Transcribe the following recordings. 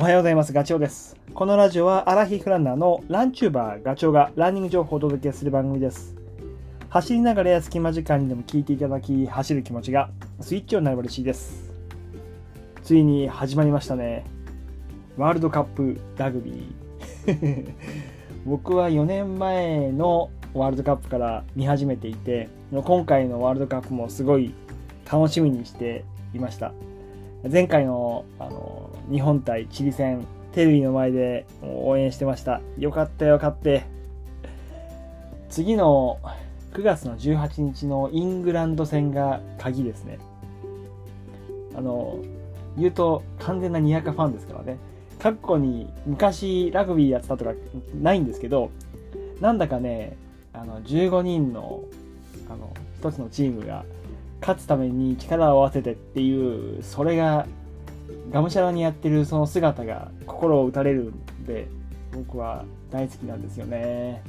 おはようございます。ガチョウです。このラジオはアラヒフランナーのランチューバーガチョウがランニング情報をお届けする番組です。走りながらや隙間時間にでも聞いていただき、走る気持ちがスイッチをなれば嬉しいです。ついに始まりましたね。ワールドカップラグビー。僕は4年前のワールドカップから見始めていて、今回のワールドカップもすごい楽しみにしていました。前回のあの日本対チリ戦、テレビの前で応援してました。よかったよ、勝って。次の9月の18日のイングランド戦が鍵ですね。あの、言うと完全なにやかファンですからね。過去に昔ラグビーやってたとかないんですけど、なんだかね、あの15人のあの一つのチームが勝つために力を合わせてっていうそれががむしゃらにやってるその姿が心を打たれるんで僕は大好きなんですよね。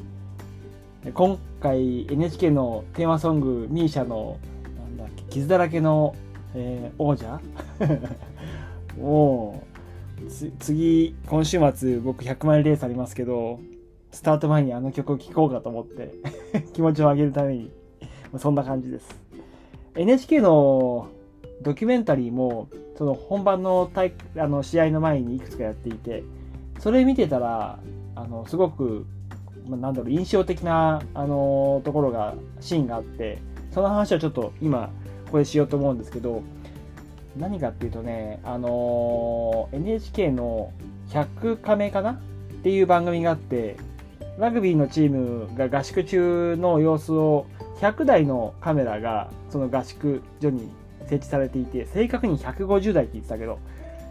今回 NHK のテーマソング misia のなんだっけ傷だらけの、えー、王者？もう次今週末僕100マイルレースありますけどスタート前にあの曲を聴こうかと思って 気持ちを上げるためにそんな感じです。NHK のドキュメンタリーもその本番の大あの試合の前にいくつかやっていてそれ見てたらあのすごく、まあ、なんだろう印象的なあのところがシーンがあってその話をちょっと今ここでしようと思うんですけど何かっていうとねあの NHK の100カメかな？っていう番組があってラグビーのチームが合宿中の様子を100台のカメラがその合宿所に設置されていて、正確に150台って言ってたけど、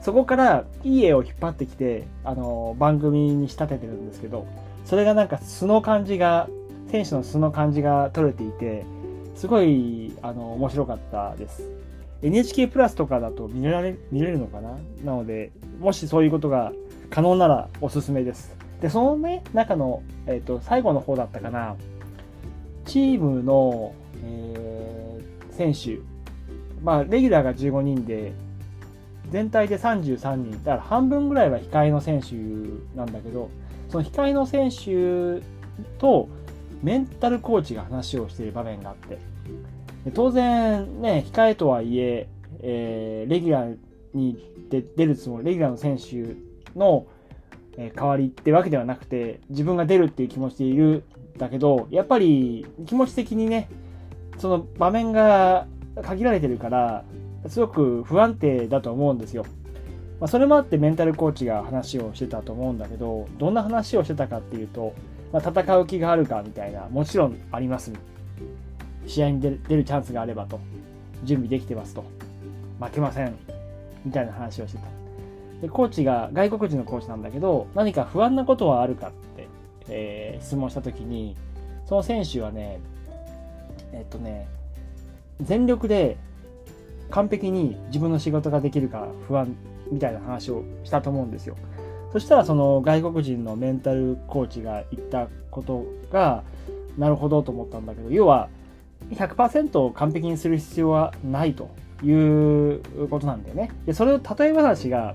そこからいい絵を引っ張ってきて、あの、番組に仕立ててるんですけど、それがなんか素の感じが、選手の素の感じが撮れていて、すごい、あの、面白かったです。NHK プラスとかだと見られ、見れるのかな？なので、もしそういうことが可能ならおすすめです。で、そのね、中の、えっ、ー、と、最後の方だったかな、チームの、えー、選手、まあ、レギュラーが15人で、全体で33人、だから半分ぐらいは控えの選手なんだけど、その控えの選手とメンタルコーチが話をしている場面があって、当然ね、控えとはいええー、レギュラーに出るつもり、レギュラーの選手の代わりってわけではなくて、自分が出るっていう気持ちでいるんだけど、やっぱり気持ち的にね、その場面が限られてるから、すごく不安定だと思うんですよ。まあ、それもあってメンタルコーチが話をしてたと思うんだけど、どんな話をしてたかっていうと、まあ、戦う気があるかみたいな、もちろんあります。試合に出るチャンスがあればと。準備できてますと。負けません。みたいな話をしてた。で、コーチが、外国人のコーチなんだけど、何か不安なことはあるかってえー、質問した時にその選手はねえっとね全力で完璧に自分の仕事ができるか不安みたいな話をしたと思うんですよ。そしたらその外国人のメンタルコーチが言ったことがなるほどと思ったんだけど要は100%完璧にする必要はないということなんだよね。でそれを例え話が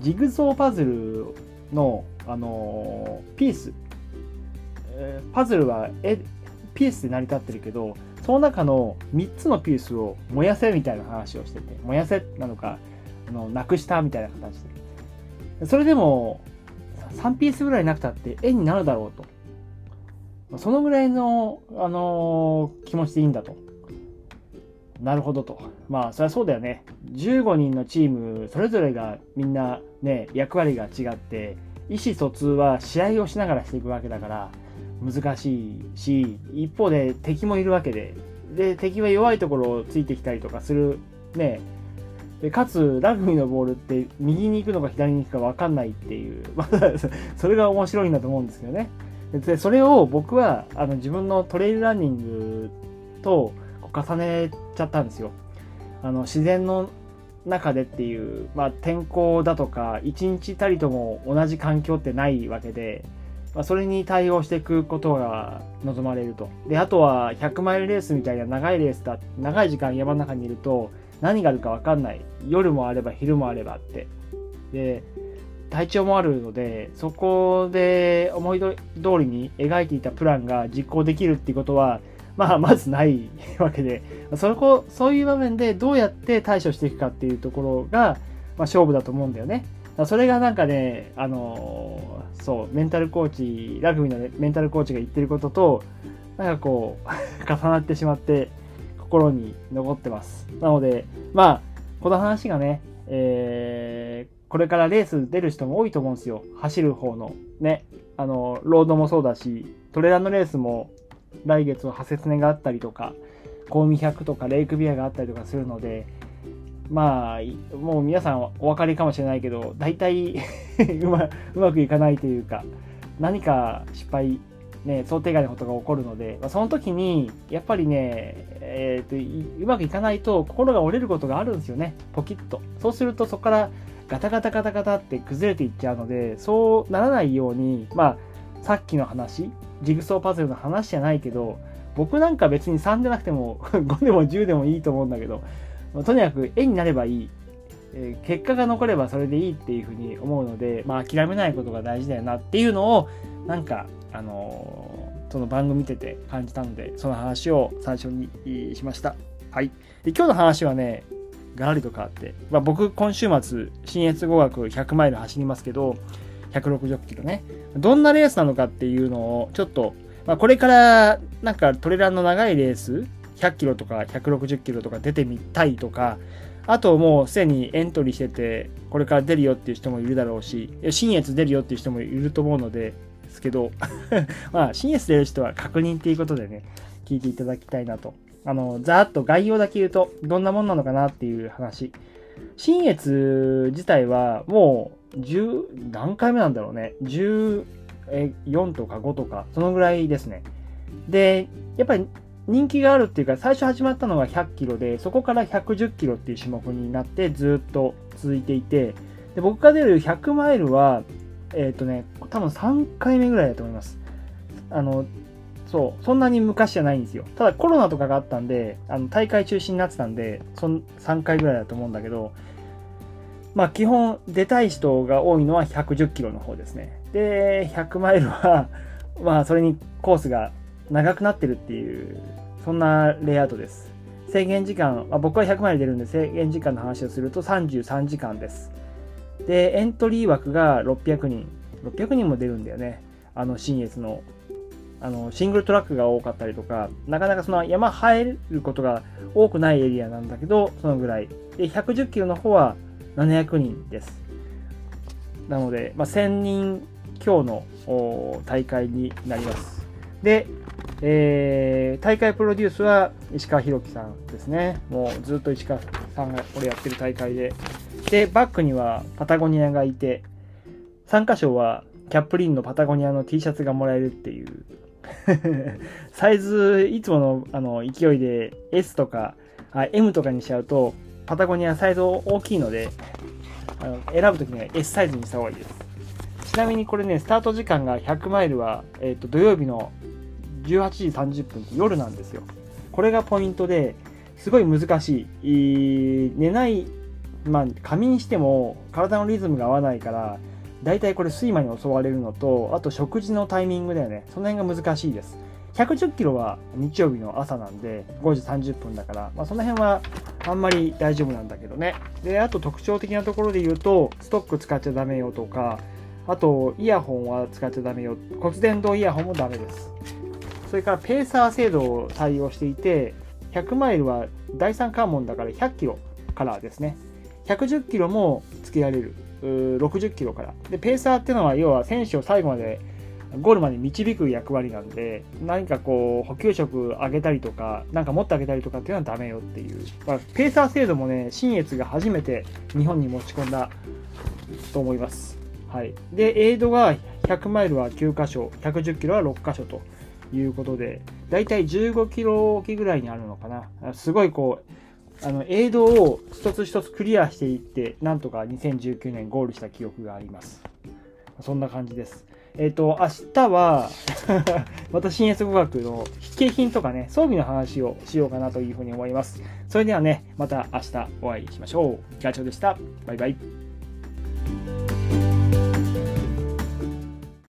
ジグゾーパズルの、あのピースパズルはえピースで成り立ってるけどその中の3つのピースを燃やせみたいな話をしてて燃やせなのかあのなくしたみたいな形で。それでも3ピースぐらいなくたって絵になるだろうと。そのぐらいの、あのー、気持ちでいいんだと。なるほどと。まあそりゃそうだよね。15人のチームそれぞれがみんなね役割が違って意思疎通は試合をしながらしていくわけだから難しいし一方で敵もいるわけで。で敵は弱いところをついてきたりとかする。ね。でかつラグビーのボールって右に行くのか左に行くか分かんないっていう、ま、それが面白いんだと思うんですけどね。でそれを僕はあの自分のトレイルランニングと重ねちゃったんですよ。あの自然の中でっていう、まあ、天候だとか一日たりとも同じ環境ってないわけで。まあ、それに対応していくことが望まれると。で、あとは100マイルレースみたいな長いレースだ、長い時間山の中にいると何があるかわかんない。夜もあれば昼もあればって。で、体調もあるので、そこで思い通りに描いていたプランが実行できるっていうことは、まあ、まずないわけで、そこ、そういう場面でどうやって対処していくかっていうところが、まあ、勝負だと思うんだよね。それがなんかね、あのそう、メンタルコーチ、ラグビーの、メンタルコーチが言ってることと、なんかこう、重なってしまって、心に残ってます。なので、まあ、この話がね、えー、これからレース出る人も多いと思うんですよ。走る方の。ね。あの、ロードもそうだし、トレーランのレースも来月はハセツネがあったりとか、コウミ100とかレイクビアがあったりとかするので、まあ、もう皆さんお分かりかもしれないけど、大体 うまうまくいかないというか、何か失敗、ね、想定外のことが起こるので、まあ、その時に、やっぱりね、えーと、うまくいかないと心が折れることがあるんですよね、ポキッと。そうするとそこからガタガタガタガタって崩れていっちゃうので、そうならないように、まあ、さっきの話、ジグソーパズルの話じゃないけど、僕なんか別に3でなくても5でも10でもいいと思うんだけど、とにかく絵になればいい。えー、結果が残ればそれでいいっていうふうに思うので、まあ諦めないことが大事だよなっていうのを、なんか、あのー、その番組見てて感じたので、その話を最初にしました。はい。で、今日の話はね、ガラリと変わって、まあ、僕今週末、新越語学100マイル走りますけど、160キロね。どんなレースなのかっていうのを、ちょっと、まあ、これからなんかトレランの長いレース、100キロとか160キロとか出てみたいとか、あともうすでにエントリーしてて、これから出るよっていう人もいるだろうし、新越出るよっていう人もいると思うので、ですけど、まあ、新越出る人は確認っていうことでね、聞いていただきたいなと。あの、ざーっと概要だけ言うと、どんなもんなのかなっていう話。新越自体はもう10、何回目なんだろうね。14とか5とか、そのぐらいですね。で、やっぱり人気があるっていうか、最初始まったのが100キロで、そこから110キロっていう種目になってずっと続いていて、で僕が出る100マイルは、えっ、ー、とね、多分3回目ぐらいだと思います。あの、そう、そんなに昔じゃないんですよ。ただコロナとかがあったんで、あの大会中止になってたんで、そん3回ぐらいだと思うんだけど、まあ基本出たい人が多いのは110キロの方ですね。で、100マイルは、まあそれにコースが長くなってるっていう、そんなレイアウトです。制限時間、あ、僕は100マイル出るんで制限時間の話をすると33時間です。で、エントリー枠が600人。600人も出るんだよね。あの、新越の。あの、シングルトラックが多かったりとか、なかなかその山入ることが多くないエリアなんだけど、そのぐらい。で、110キロの方は700人です。なので、まあ、1000人強の大会になります。で、えー、大会プロデュースは石川博樹さんですね。もうずっと石川さんがこれやってる大会で。で、バックにはパタゴニアがいて、参加賞はキャップリンのパタゴニアの T シャツがもらえるっていう。サイズ、いつものあの勢いで S とかあ M とかにしちゃうと、パタゴニアサイズ大きいので、あの選ぶときには S サイズにした方がいいです。ちなみにこれね、スタート時間が100マイルは、えーと土曜日の18時30分って夜なんですよ。これがポイントで、すごい難しい。寝ない、まあ、仮眠しても体のリズムが合わないから、大体これ睡魔に襲われるのと、あと食事のタイミングだよね。その辺が難しいです。110キロは日曜日の朝なんで、5時30分だから、まあ、その辺はあんまり大丈夫なんだけどね。で、あと特徴的なところで言うと、ストック使っちゃダメよとか、あと、イヤホンは使っちゃダメよ。骨伝導イヤホンもダメです。それからペーサー制度を対応していて、100マイルは第3関門だから100キロからですね。110キロもつけられる。60キロから。で、ペーサーっていうのは要は選手を最後までゴールまで導く役割なんで、何かこう、補給食あげたりとか、なんか持ってあげたりとかっていうのはダメよっていう。まあ、ペーサー制度もね、新越が初めて日本に持ち込んだと思います。はい。で、エイドが100マイルは9箇所、110キロは6箇所と。いうことで、だいたい15キロ置きぐらいにあるのかな。すごいこう、あの、映像を一つ一つクリアしていって、なんとか2019年ゴールした記憶があります。そんな感じです。えっ、ー、と、明日は また新越語学の筆記品とかね、装備の話をしようかなというふうに思います。それではね、また明日お会いしましょう。ガチョウでした。バイバイ。